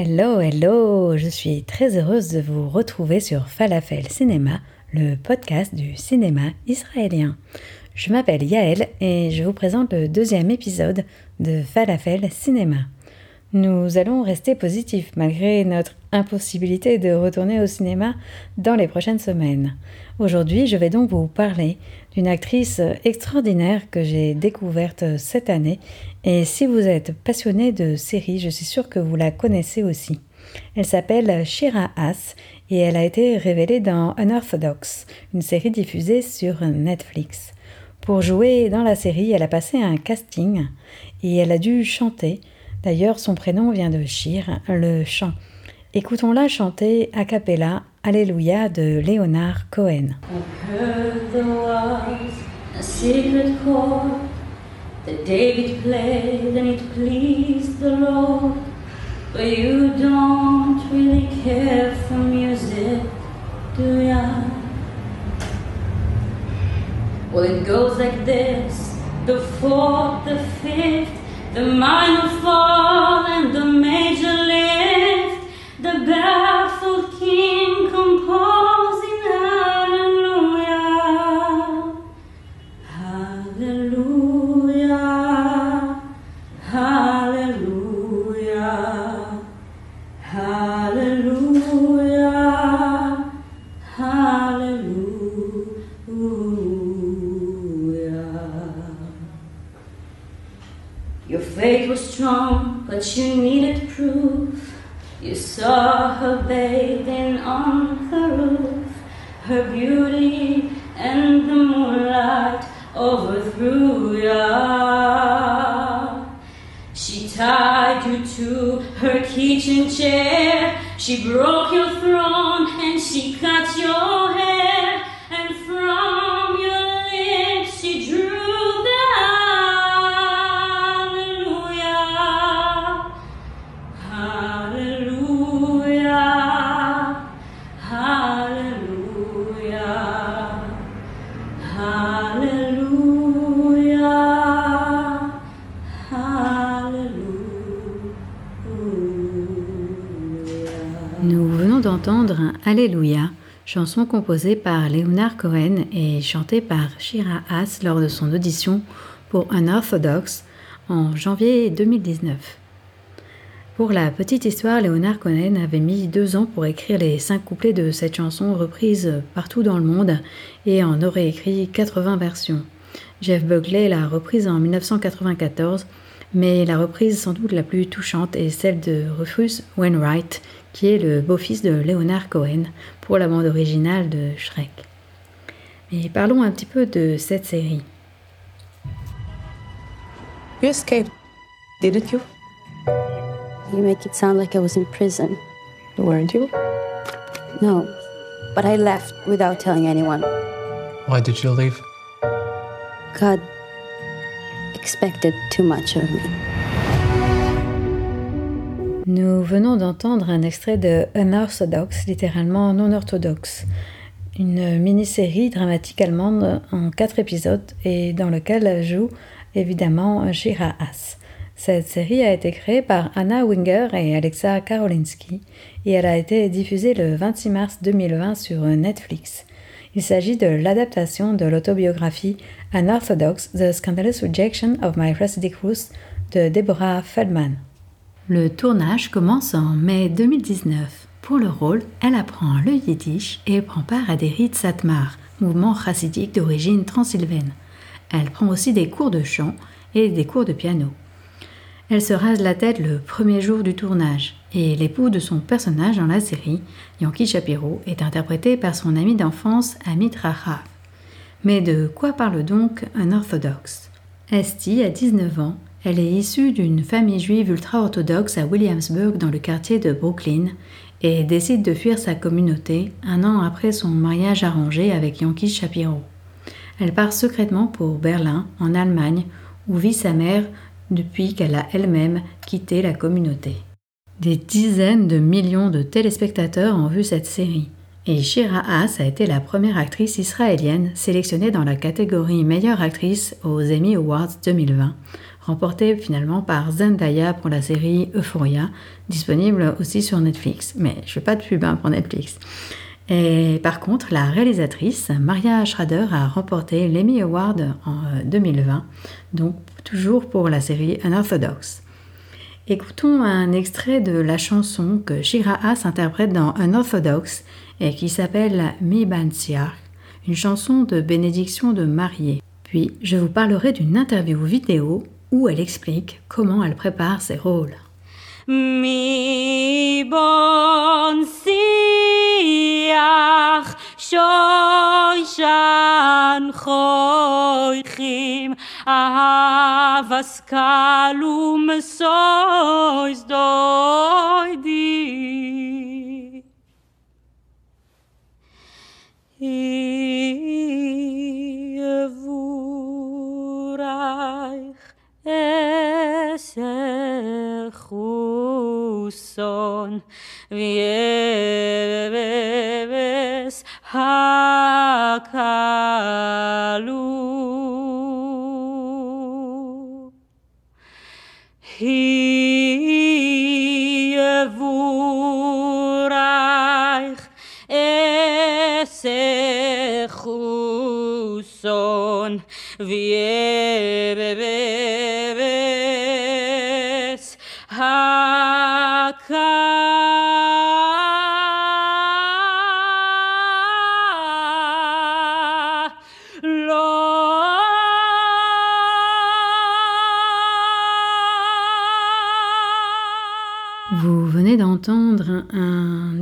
Hello, hello, je suis très heureuse de vous retrouver sur Falafel Cinéma, le podcast du cinéma israélien. Je m'appelle Yael et je vous présente le deuxième épisode de Falafel Cinéma. Nous allons rester positifs malgré notre impossibilité de retourner au cinéma dans les prochaines semaines. Aujourd'hui, je vais donc vous parler d'une actrice extraordinaire que j'ai découverte cette année et si vous êtes passionné de séries, je suis sûre que vous la connaissez aussi. Elle s'appelle Shira Haas et elle a été révélée dans Unorthodox, une série diffusée sur Netflix. Pour jouer dans la série, elle a passé un casting et elle a dû chanter. D'ailleurs, son prénom vient de Shir, le chant. Écoutons-la chanter a cappella Alléluia de Léonard Cohen. But you don't really care for music, do ya? Well, it goes like this the fourth, the fifth, the minor fall, and the major lift. The baffled Your faith was strong, but you needed d'entendre Alléluia, chanson composée par Leonard Cohen et chantée par Shira Haas lors de son audition pour Unorthodox en janvier 2019. Pour la petite histoire, Leonard Cohen avait mis deux ans pour écrire les cinq couplets de cette chanson reprise partout dans le monde et en aurait écrit 80 versions. Jeff Buckley l'a reprise en 1994, mais la reprise sans doute la plus touchante est celle de Rufus Wainwright, qui est le beau-fils de Leonard Cohen, pour la bande originale de Shrek. Mais parlons un petit peu de cette série. You escaped, didn't you? You make it sound like I was in prison. Weren't you? No, but I left without telling anyone. Why did you leave? God expected too much of me. Nous venons d'entendre un extrait de Unorthodox, littéralement non orthodoxe, une mini-série dramatique allemande en quatre épisodes et dans lequel joue évidemment Shira Haas. Cette série a été créée par Anna Winger et Alexa Karolinski et elle a été diffusée le 26 mars 2020 sur Netflix. Il s'agit de l'adaptation de l'autobiographie Unorthodox, The Scandalous Rejection of My Hasidic Roots de Deborah Feldman. Le tournage commence en mai 2019. Pour le rôle, elle apprend le yiddish et prend part à des rites satmar, mouvement chassidique d'origine transylvaine. Elle prend aussi des cours de chant et des cours de piano. Elle se rase la tête le premier jour du tournage et l'époux de son personnage dans la série, Yankee Shapiro, est interprété par son ami d'enfance Amit Rahav. Mais de quoi parle donc un orthodoxe? Esti a 19 ans Elle est issue d'une famille juive ultra-orthodoxe à Williamsburg dans le quartier de Brooklyn et décide de fuir sa communauté un an après son mariage arrangé avec Yankee Shapiro. Elle part secrètement pour Berlin, en Allemagne, où vit sa mère depuis qu'elle a elle-même quitté la communauté. Des dizaines de millions de téléspectateurs ont vu cette série. Et Shira Haas a été la première actrice israélienne sélectionnée dans la catégorie meilleure actrice aux Emmy Awards 2020, remportée finalement par Zendaya pour la série Euphoria, disponible aussi sur Netflix. Mais je fais pas de pub hein, pour Netflix. Et par contre, la réalisatrice Maria Schrader a remporté l'Emmy Award en 2020, euh, donc toujours pour la série Unorthodox. Écoutons un extrait de la chanson que Shira Haas interprète dans Unorthodox et qui s'appelle Mi Bansiar, une chanson de bénédiction de mariée. Puis je vous parlerai d'une interview vidéo où elle explique comment elle prépare ses rôles. eser chuson v'yeves. corazón. Vie, bebé, bebé.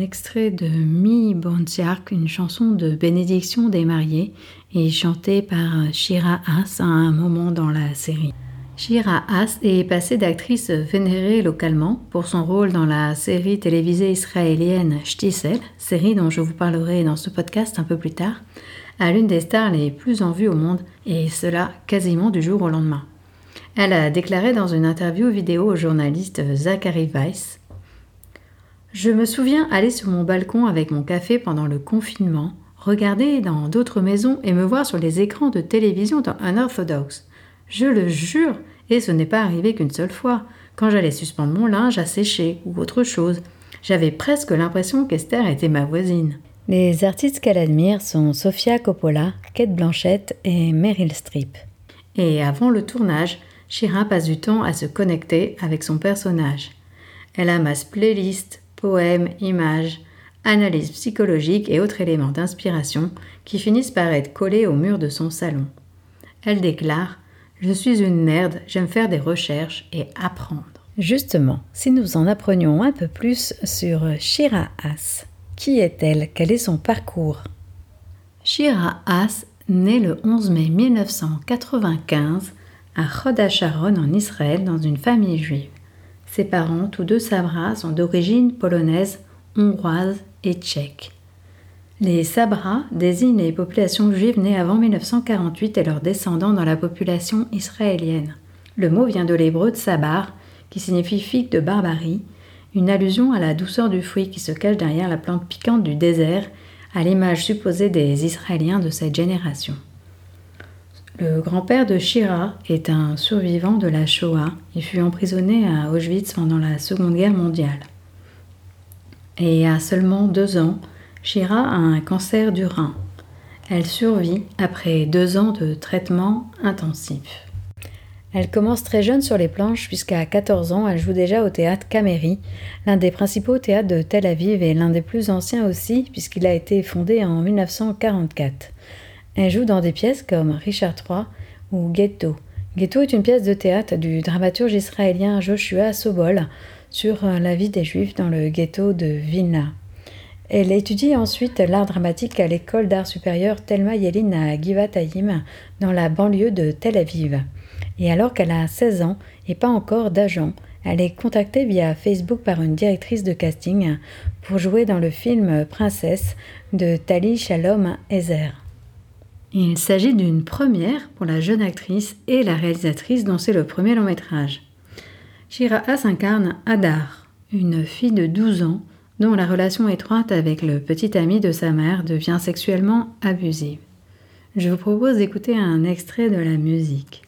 Extrait de Mi Bonsiark, une chanson de bénédiction des mariés, et chantée par Shira Haas à un moment dans la série. Shira Haas est passée d'actrice vénérée localement pour son rôle dans la série télévisée israélienne Shtisel, série dont je vous parlerai dans ce podcast un peu plus tard, à l'une des stars les plus en vue au monde, et cela quasiment du jour au lendemain. Elle a déclaré dans une interview vidéo au journaliste Zachary Weiss Je me souviens aller sur mon balcon avec mon café pendant le confinement, regarder dans d'autres maisons et me voir sur les écrans de télévision dans Unorthodox. Je le jure, et ce n'est pas arrivé qu'une seule fois, quand j'allais suspendre mon linge à sécher ou autre chose. J'avais presque l'impression qu'Esther était ma voisine. Les artistes qu'elle admire sont Sofia Coppola, Kate Blanchett et Meryl Streep. Et avant le tournage, Shira passe du temps à se connecter avec son personnage. Elle amasse playlists, poèmes, images, analyses psychologiques et autres éléments d'inspiration qui finissent par être collés au mur de son salon. Elle déclare Je suis une nerd, j'aime faire des recherches et apprendre. Justement, si nous en apprenions un peu plus sur Shira Haas, qui est-elle? Quel est son parcours? Shira Haas naît le 11 mai 1995 à HaSharon en Israël dans une famille juive. Ses parents, tous deux Sabras, sont d'origine polonaise, hongroise et tchèque. Les Sabras désignent les populations juives nées avant 1948 et leurs descendants dans la population israélienne. Le mot vient de l'hébreu de sabar, qui signifie figue de barbarie, une allusion à la douceur du fruit qui se cache derrière la plante piquante du désert, à l'image supposée des Israéliens de cette génération. Le grand-père de Shira est un survivant de la Shoah. Il fut emprisonné à Auschwitz pendant la Seconde Guerre mondiale. Et à seulement deux ans, Shira a un cancer du rein. Elle survit après deux ans de traitement intensif. Elle commence très jeune sur les planches puisqu'à 14 ans, elle joue déjà au théâtre Cameri, l'un des principaux théâtres de Tel Aviv et l'un des plus anciens aussi puisqu'il a été fondé en 1944. Elle joue dans des pièces comme Richard III ou Ghetto. Ghetto est une pièce de théâtre du dramaturge israélien Joshua Sobol sur la vie des Juifs dans le ghetto de Vilna. Elle étudie ensuite l'art dramatique à l'école d'art supérieur Thelma Yelin à Givat Haïm, dans la banlieue de Tel Aviv. Et alors qu'elle a 16 ans et pas encore d'agent, elle est contactée via Facebook par une directrice de casting pour jouer dans le film Princesse de Tali Shalom Ezer. Il s'agit d'une première pour la jeune actrice et la réalisatrice dont c'est le premier long métrage. Shira Haas incarne Adar, une fille de 12 ans dont la relation étroite avec le petit ami de sa mère devient sexuellement abusive. Je vous propose d'écouter un extrait de la musique.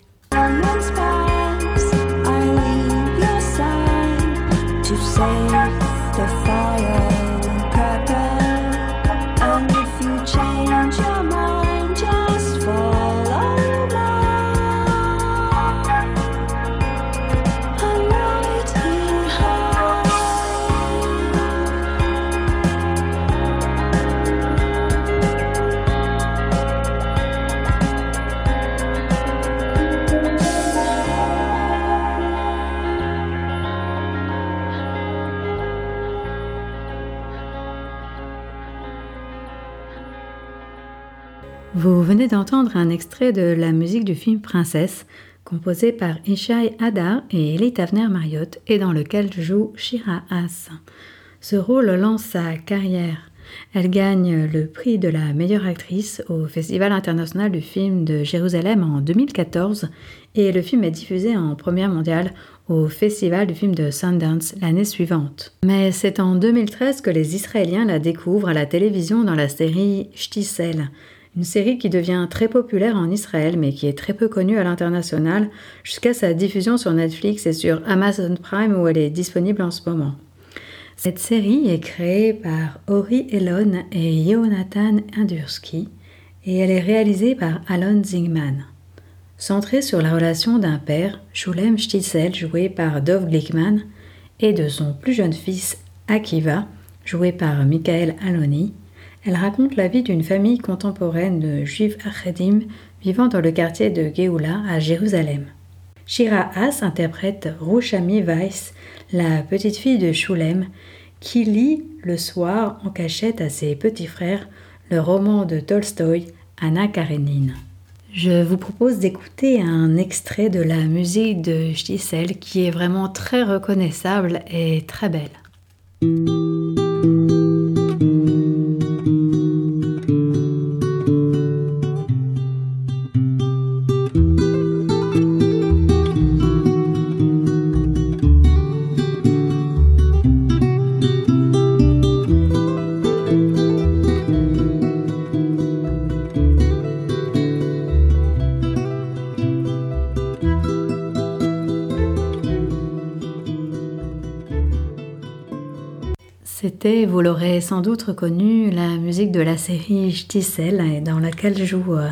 D'entendre un extrait de la musique du film Princesse, composé par Ishai Hadar et Elite Avner Marriott, et dans lequel joue Shira Haas. Ce rôle lance sa carrière. Elle gagne le prix de la meilleure actrice au Festival international du film de Jérusalem en 2014 et le film est diffusé en première mondiale au Festival du film de Sundance l'année suivante. Mais c'est en 2013 que les Israéliens la découvrent à la télévision dans la série Shtisel, une série qui devient très populaire en Israël mais qui est très peu connue à l'international jusqu'à sa diffusion sur Netflix et sur Amazon Prime où elle est disponible en ce moment. Cette série est créée par Ori Elon et Jonathan Indurski et elle est réalisée par Alon Zingman. Centrée sur la relation d'un père, Shulem Shtitzel, joué par Dov Glickman, et de son plus jeune fils, Akiva, joué par Michael Aloni, elle raconte la vie d'une famille contemporaine de juifs achedim vivant dans le quartier de Geoula à Jérusalem. Shira Haas interprète Rouchami Weiss, la petite fille de Shulem, qui lit le soir en cachette à ses petits frères le roman de Tolstoï, Anna Karenine. Je vous propose d'écouter un extrait de la musique de Giselle qui est vraiment très reconnaissable et très belle. Vous l'aurez sans doute reconnu, la musique de la série Shtisel dans laquelle joue euh,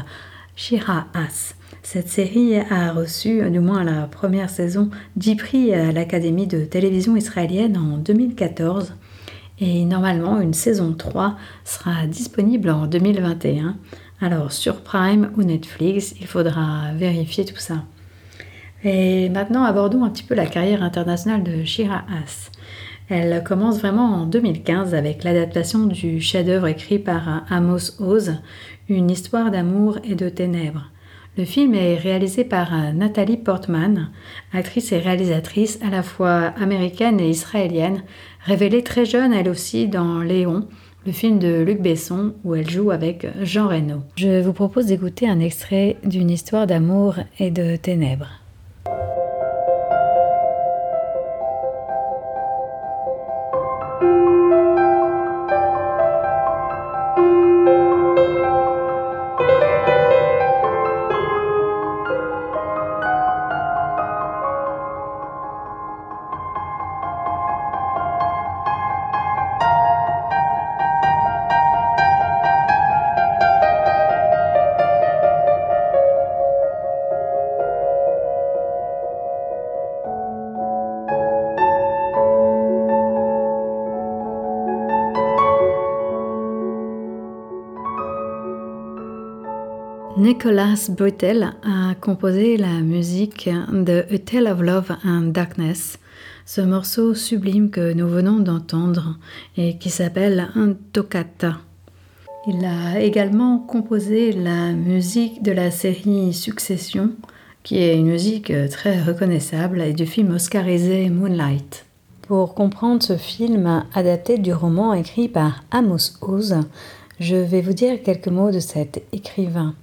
Shira As. Cette série a reçu, du moins la première saison, 10 prix à l'Académie de télévision israélienne en 2014 et normalement une saison 3 sera disponible en 2021. Alors sur Prime ou Netflix, il faudra vérifier tout ça. Et maintenant abordons un petit peu la carrière internationale de Shira As. Elle commence vraiment en 2015 avec l'adaptation du chef-d'œuvre écrit par Amos Oz, Une histoire d'amour et de ténèbres. Le film est réalisé par Nathalie Portman, actrice et réalisatrice à la fois américaine et israélienne, révélée très jeune elle aussi dans Léon, le film de Luc Besson où elle joue avec Jean Reno. Je vous propose d'écouter un extrait d'une histoire d'amour et de ténèbres. Nicholas Britell a composé la musique de A Tale of Love and Darkness, ce morceau sublime que nous venons d'entendre et qui s'appelle un toccata. Il a également composé la musique de la série Succession qui est une musique très reconnaissable et du film oscarisé Moonlight. Pour comprendre ce film adapté du roman écrit par Amos Oz, je vais vous dire quelques mots de cet écrivain.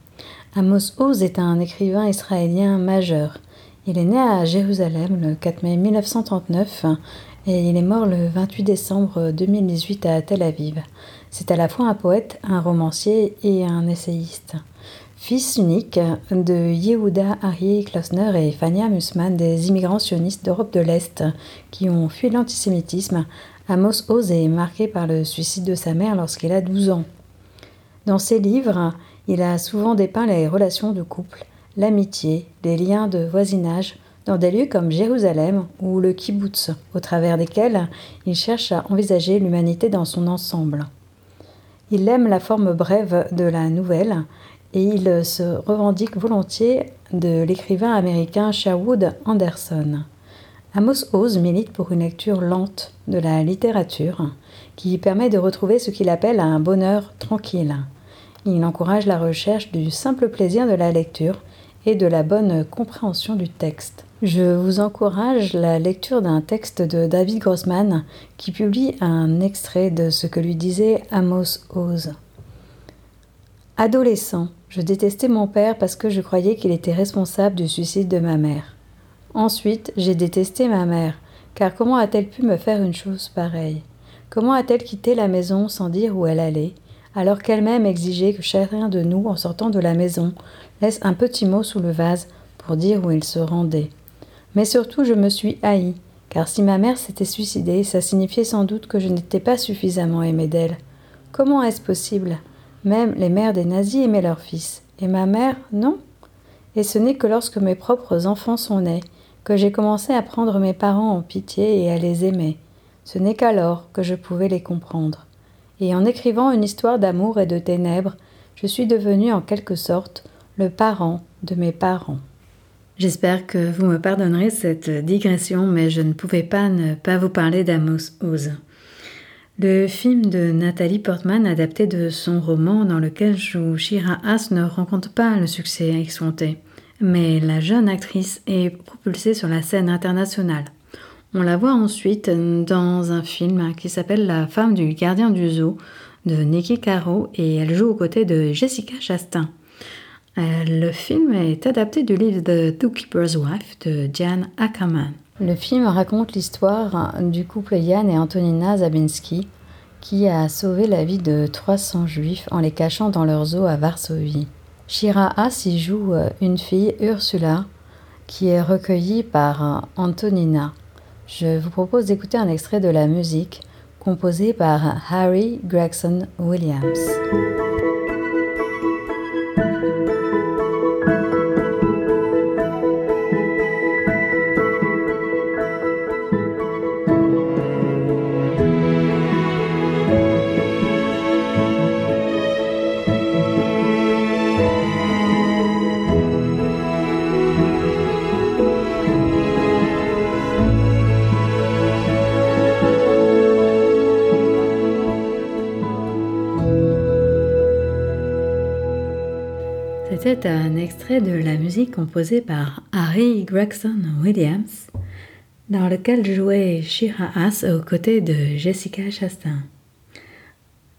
Amos Oz est un écrivain israélien majeur. Il est né à Jérusalem le 4 mai 1939 et il est mort le 28 décembre 2018 à Tel Aviv. C'est à la fois un poète, un romancier et un essayiste. Fils unique de Yehuda Ari Klosner et Fania Musman, des immigrants sionistes d'Europe de l'Est qui ont fui l'antisémitisme, Amos Oz est marqué par le suicide de sa mère lorsqu'il a 12 ans. Dans ses livres, il a souvent dépeint les relations de couple, l'amitié, les liens de voisinage, dans des lieux comme Jérusalem ou le kibbutz, au travers desquels il cherche à envisager l'humanité dans son ensemble. Il aime la forme brève de la nouvelle et il se revendique volontiers de l'écrivain américain Sherwood Anderson. Amos Oz milite pour une lecture lente de la littérature qui permet de retrouver ce qu'il appelle un bonheur tranquille. Il encourage la recherche du simple plaisir de la lecture et de la bonne compréhension du texte. Je vous encourage la lecture d'un texte de David Grossman qui publie un extrait de ce que lui disait Amos Oz. Adolescent, je détestais mon père parce que je croyais qu'il était responsable du suicide de ma mère. Ensuite, j'ai détesté ma mère, car comment a-t-elle pu me faire une chose pareille? Comment a-t-elle quitté la maison sans dire où elle allait, alors qu'elle-même exigeait que chacun de nous, en sortant de la maison, laisse un petit mot sous le vase pour dire où il se rendait Mais surtout, je me suis haï, car si ma mère s'était suicidée, ça signifiait sans doute que je n'étais pas suffisamment aimée d'elle. Comment est-ce possible? Même les mères des nazis aimaient leurs fils, et ma mère, non Et ce n'est que lorsque mes propres enfants sont nés que j'ai commencé à prendre mes parents en pitié et à les aimer. Ce n'est qu'alors que je pouvais les comprendre. Et en écrivant une histoire d'amour et de ténèbres, je suis devenu en quelque sorte le parent de mes parents. J'espère que vous me pardonnerez cette digression, mais je ne pouvais pas ne pas vous parler d'Amos Oz. Le film de Nathalie Portman, adapté de son roman dans lequel joue Shira Haas, ne rencontre pas le succès escompté, mais la jeune actrice est propulsée sur la scène internationale. On la voit ensuite dans un film qui s'appelle La femme du gardien du zoo de Nikki Caro et elle joue aux côtés de Jessica Chastain. Euh, le film est adapté du livre The Zookeeper's Wife de Jan Ackerman. Le film raconte l'histoire du couple Yann et Antonina Zabinski qui a sauvé la vie de 300 juifs en les cachant dans leur zoo à Varsovie. Shira Haas y joue euh, une fille, Ursula, qui est recueillie par euh, Antonina. Je vous propose d'écouter un extrait de la musique composée par Harry Gregson Williams. Un extrait de la musique composée par Harry Gregson Williams, dans lequel jouait Shira Haas aux côtés de Jessica Chastain.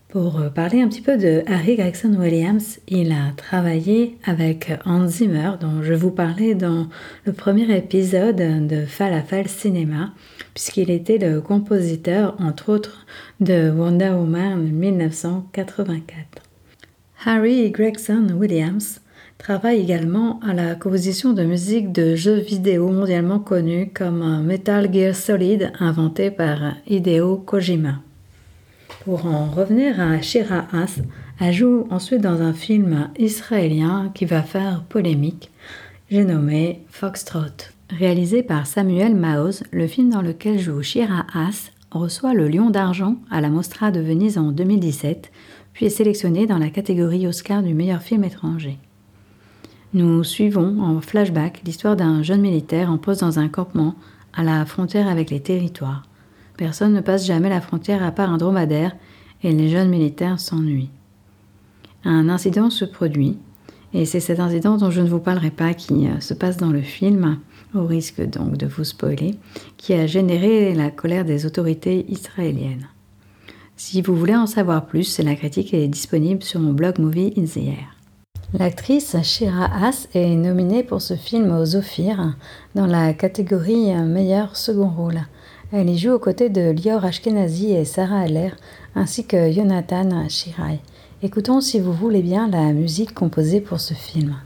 Pour parler un petit peu de Harry Gregson Williams, il a travaillé avec Hans Zimmer, dont je vous parlais dans le premier épisode de Falafel Cinéma, puisqu'il était le compositeur, entre autres, de Wonder Woman 1984. Harry Gregson Williams travaille également à la composition de musique de jeux vidéo mondialement connus comme Metal Gear Solid inventé par Hideo Kojima. Pour en revenir à Shira Haas, elle joue ensuite dans un film israélien qui va faire polémique, j'ai nommé Foxtrot. Réalisé par Samuel Maoz, le film dans lequel joue Shira Haas reçoit le Lion d'argent à la Mostra de Venise en 2017, puis est sélectionné dans la catégorie Oscar du meilleur film étranger. Nous suivons en flashback l'histoire d'un jeune militaire en poste dans un campement à la frontière avec les territoires. Personne ne passe jamais la frontière à part un dromadaire et les jeunes militaires s'ennuient. Un incident se produit Et c'est cet incident dont je ne vous parlerai pas qui euh, se passe dans le film, au risque donc de vous spoiler, qui a généré la colère des autorités israéliennes. Si vous voulez en savoir plus, la critique est disponible sur mon blog Movie in. L'actrice Shira Haas est nominée pour ce film aux Ophir dans la catégorie meilleur second rôle. Elle y joue aux côtés de Lior Ashkenazi et Sarah Haller, ainsi que Jonathan Shirai. Écoutons, si vous voulez bien, la musique composée pour ce film.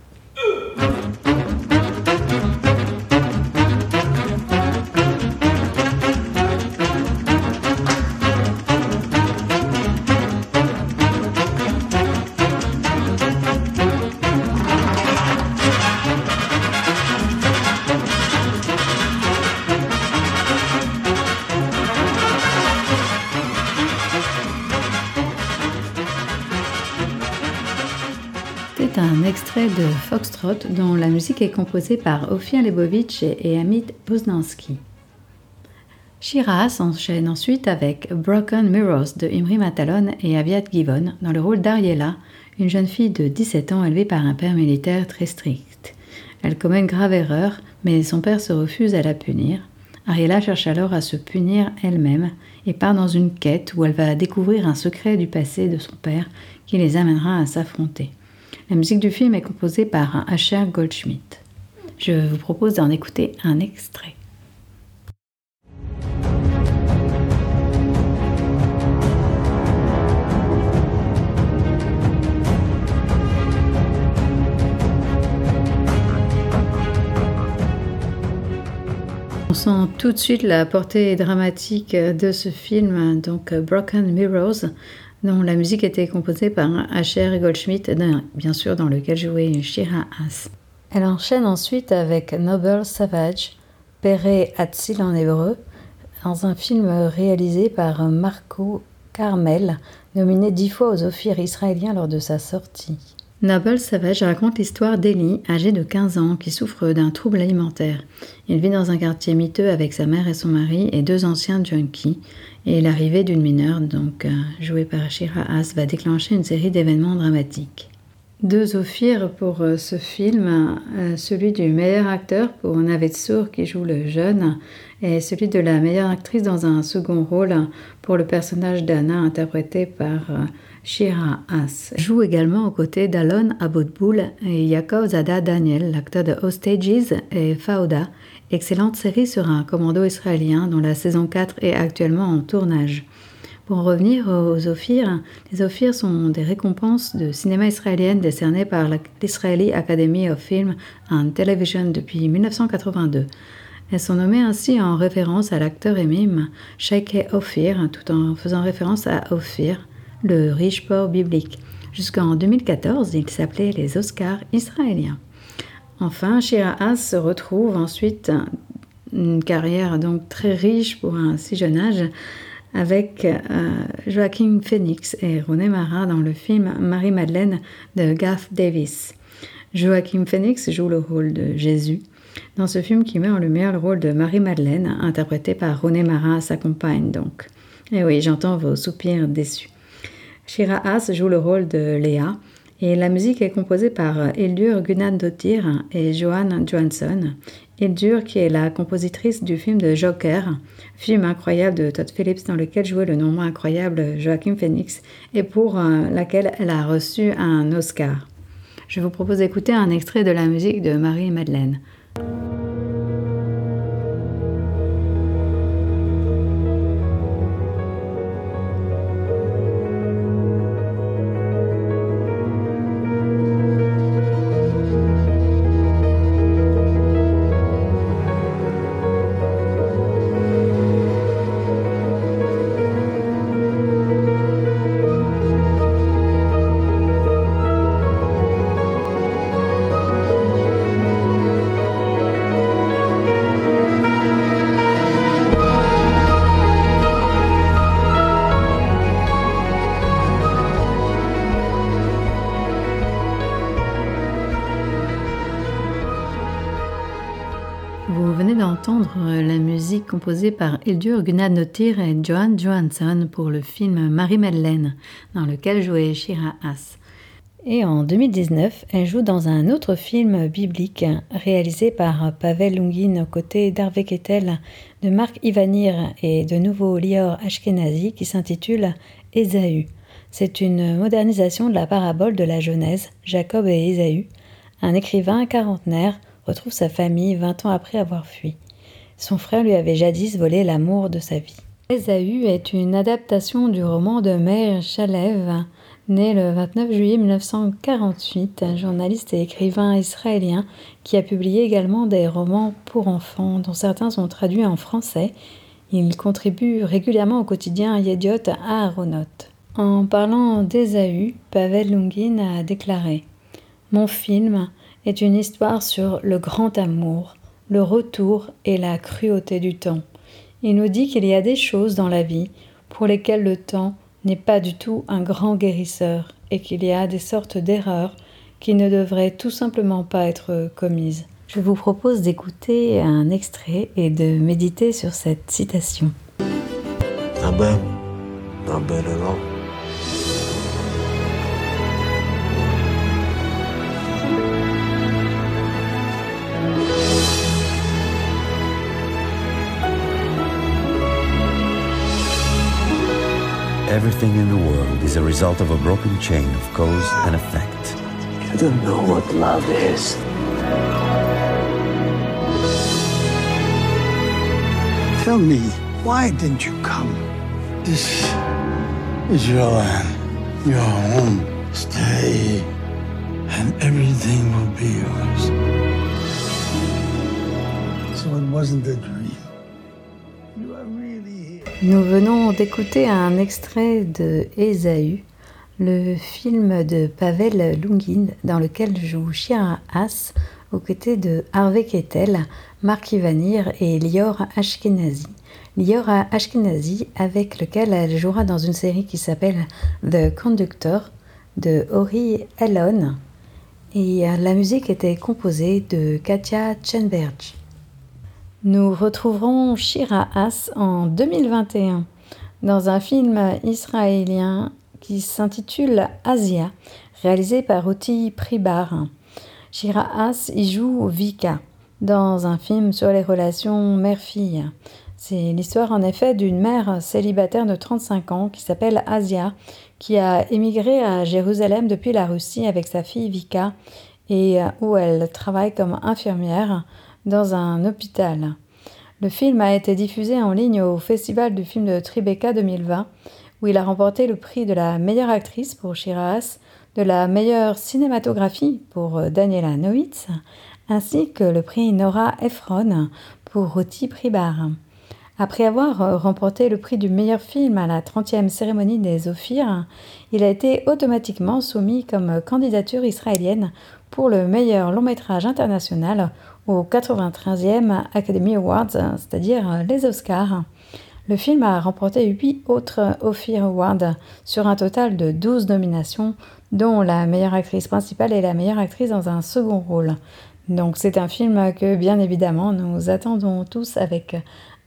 C'est un extrait de Foxtrot dont la musique est composée par Ofir Lebovitch et Amit Poznanski. Shira s'enchaîne ensuite avec Broken Mirrors de Imri Matalon et Aviat Givon dans le rôle d'Ariella, une jeune fille de 17 ans élevée par un père militaire très strict. Elle commet une grave erreur, mais son père se refuse à la punir. Ariella cherche alors à se punir elle-même et part dans une quête où elle va découvrir un secret du passé de son père qui les amènera à s'affronter. La musique du film est composée par Asher Goldschmidt. Je vous propose d'en écouter un extrait. On sent tout de suite la portée dramatique de ce film, donc Broken Mirrors, dont la musique était composée par Asher Goldschmidt, bien sûr dans lequel jouait Shira Haas. Elle enchaîne ensuite avec Noble Savage, Pere Hatzil en hébreu, dans un film réalisé par Marco Carmel, nominé dix fois aux Ophir israéliens lors de sa sortie. Noble Savage raconte l'histoire d'Eli, âgé de 15 ans, qui souffre d'un trouble alimentaire. Il vit dans un quartier miteux avec sa mère et son mari et deux anciens junkies, et l'arrivée d'une mineure, donc euh, jouée par Shira Haas, va déclencher une série d'événements dramatiques. Deux Ophir pour euh, ce film, euh, celui du meilleur acteur pour Navet Sour qui joue le jeune, et celui de la meilleure actrice dans un second rôle pour le personnage d'Anna interprété par Shira Haas. Joue également aux côtés d'Alon Abodboul et Yaakov Zada Daniel, l'acteur de Hostages et Fauda, excellente série sur un commando israélien dont la saison 4 est actuellement en tournage. Pour en revenir aux Ophir, les Ophir sont des récompenses de cinéma israélienne décernées par l'Israeli Academy of Film and Television depuis 1982. Elles sont nommées ainsi en référence à l'acteur et mime Sheikh Ophir, tout en faisant référence à Ophir, le riche port biblique. Jusqu'en 2014, il s'appelait les Oscars israéliens. Enfin, Shira Haas se retrouve ensuite une carrière donc très riche pour un si jeune âge avec euh, Joaquin Phoenix et René Mara dans le film Marie-Madeleine de Garth Davis. Joaquin Phoenix joue le rôle de Jésus dans ce film qui met en lumière le rôle de Marie-Madeleine, interprété par René Marin, sa compagne donc. Et oui, j'entends vos soupirs déçus. Shira Haas joue le rôle de Léa, et la musique est composée par Hildur Gunnadottir et Johan Johansson. Hildur, qui est la compositrice du film de Joker, film incroyable de Todd Phillips dans lequel jouait le non moins incroyable Joaquin Phoenix et pour euh, laquelle elle a reçu un Oscar. Je vous propose d'écouter un extrait de la musique de Marie d'entendre la musique composée par Hildur Gunnadottir et Johan Johansson pour le film Marie-Madeleine, dans lequel jouait Shira Haas. Et en 2019, elle joue dans un autre film biblique réalisé par Pavel Lungin aux côtés d'Harvey Kettel, de Marc Ivanir et de nouveau Lior Ashkenazi qui s'intitule Ésaü. C'est une modernisation de la parabole de la Genèse, Jacob et Ésaü. Un écrivain quarantenaire retrouve sa famille 20 ans après avoir fui. Son frère lui avait jadis volé l'amour de sa vie. Ésaü est une adaptation du roman de Meir Shalev, né le 29 juillet 1948, un journaliste et écrivain israélien qui a publié également des romans pour enfants, dont certains sont traduits en français. Il contribue régulièrement au quotidien Yediot à Aronot. En parlant d'Ésaü, Pavel Lungin a déclaré Mon film est une histoire sur le grand amour, le retour et la cruauté du temps. Il nous dit qu'il y a des choses dans la vie pour lesquelles le temps n'est pas du tout un grand guérisseur et qu'il y a des sortes d'erreurs qui ne devraient tout simplement pas être commises. Je vous propose d'écouter un extrait et de méditer sur cette citation. Amen. Amen alors. Everything in the world is a result of a broken chain of cause and effect. You don't know what love is. Tell me, why didn't you come? This is your land, your home. Stay, and everything will be yours. So it wasn't a dream. Nous venons d'écouter un extrait de Ésaü, le film de Pavel Lungin dans lequel joue Shira Haas aux côtés de Harvey Kettel, Mark Ivanir et Lior Ashkenazi. Lior Ashkenazi avec lequel elle jouera dans une série qui s'appelle The Conductor de Ori Ellon et la musique était composée de Katia Chenberg. Nous retrouverons Shira Haas en 2021 dans un film israélien qui s'intitule Asia, réalisé par Oti Pribar. Shira Haas y joue Vika dans un film sur les relations mère-fille. C'est l'histoire en effet d'une mère célibataire de 35 ans qui s'appelle Asia, qui a émigré à Jérusalem depuis la Russie avec sa fille Vika et où elle travaille comme infirmière dans un hôpital. Le film a été diffusé en ligne au Festival du film de Tribeca 2020, où il a remporté le prix de la meilleure actrice pour Shiraz, de la meilleure cinématographie pour euh, Daniela Noitz, ainsi que le prix Nora Ephron pour Roti Pribar. Après avoir euh, remporté le prix du meilleur film à la 30e cérémonie des Ophir, il a été automatiquement soumis comme candidature israélienne pour le meilleur long métrage international au 93e Academy Awards, c'est-à-dire les Oscars. Le film a remporté 8 autres Ophir Awards sur un total de 12 nominations, dont la meilleure actrice principale et la meilleure actrice dans un second rôle. Donc c'est un film que bien évidemment nous attendons tous avec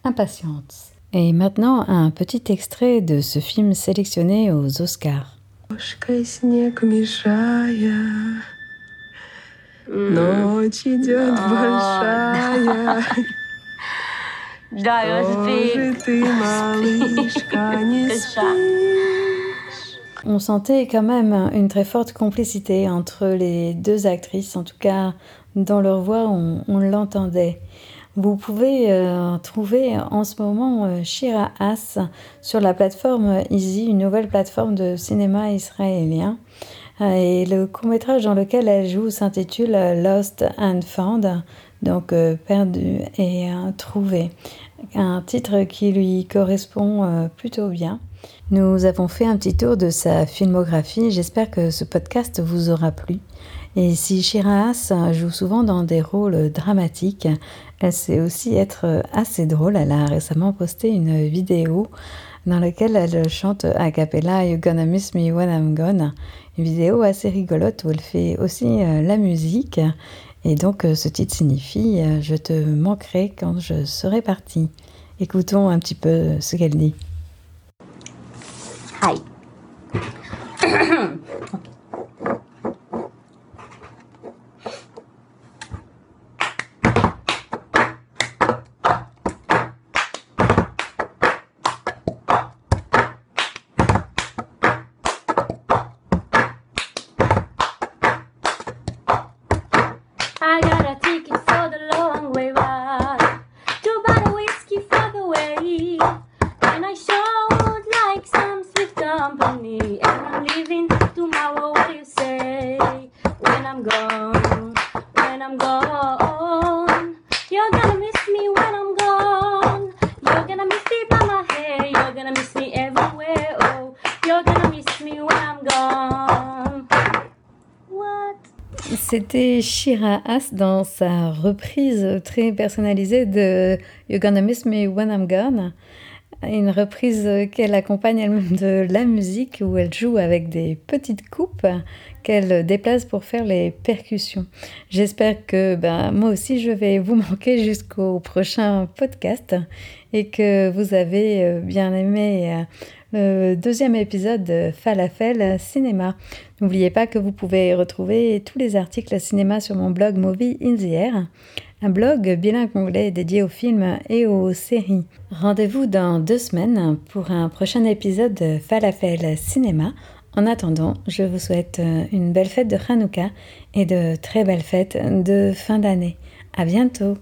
impatience. Et maintenant un petit extrait de ce film sélectionné aux Oscars. Ночь идет большая. Да, Тоже ты, малышка, не On sentait quand même une très forte complicité entre les deux actrices, en tout cas dans leur voix on, on l'entendait. Vous pouvez euh, trouver en ce moment euh, Shira As sur la plateforme Easy, une nouvelle plateforme de cinéma israélien. Euh, et le court métrage dans lequel elle joue s'intitule Lost and Found, donc euh, perdu et trouvé. Un titre qui lui correspond euh, plutôt bien. Nous avons fait un petit tour de sa filmographie. J'espère que ce podcast vous aura plu. Et si Shiraz joue souvent dans des rôles dramatiques, elle sait aussi être assez drôle. Elle a récemment posté une vidéo dans laquelle elle chante a cappella You Gonna Miss Me When I'm Gone. Une vidéo assez rigolote où elle fait aussi euh, la musique. Et donc euh, ce titre signifie euh, Je te manquerai quand je serai partie. Écoutons un petit peu ce qu'elle dit. Hi. Shira Haas dans sa reprise très personnalisée de You're Gonna Miss Me When I'm Gone. Une reprise qu'elle accompagne elle-même de la musique où elle joue avec des petites coupes qu'elle déplace pour faire les percussions. J'espère que ben, moi aussi je vais vous manquer jusqu'au prochain podcast et que vous avez euh, bien aimé euh, le deuxième épisode de Falafel Cinéma. N'oubliez pas que vous pouvez retrouver tous les articles cinéma sur mon blog Movie in the Air, un blog bilingue anglais dédié aux films et aux séries. Rendez-vous dans deux semaines pour un prochain épisode de Falafel Cinéma. En attendant, je vous souhaite une belle fête de Hanouka et de très belles fêtes de fin d'année. À bientôt!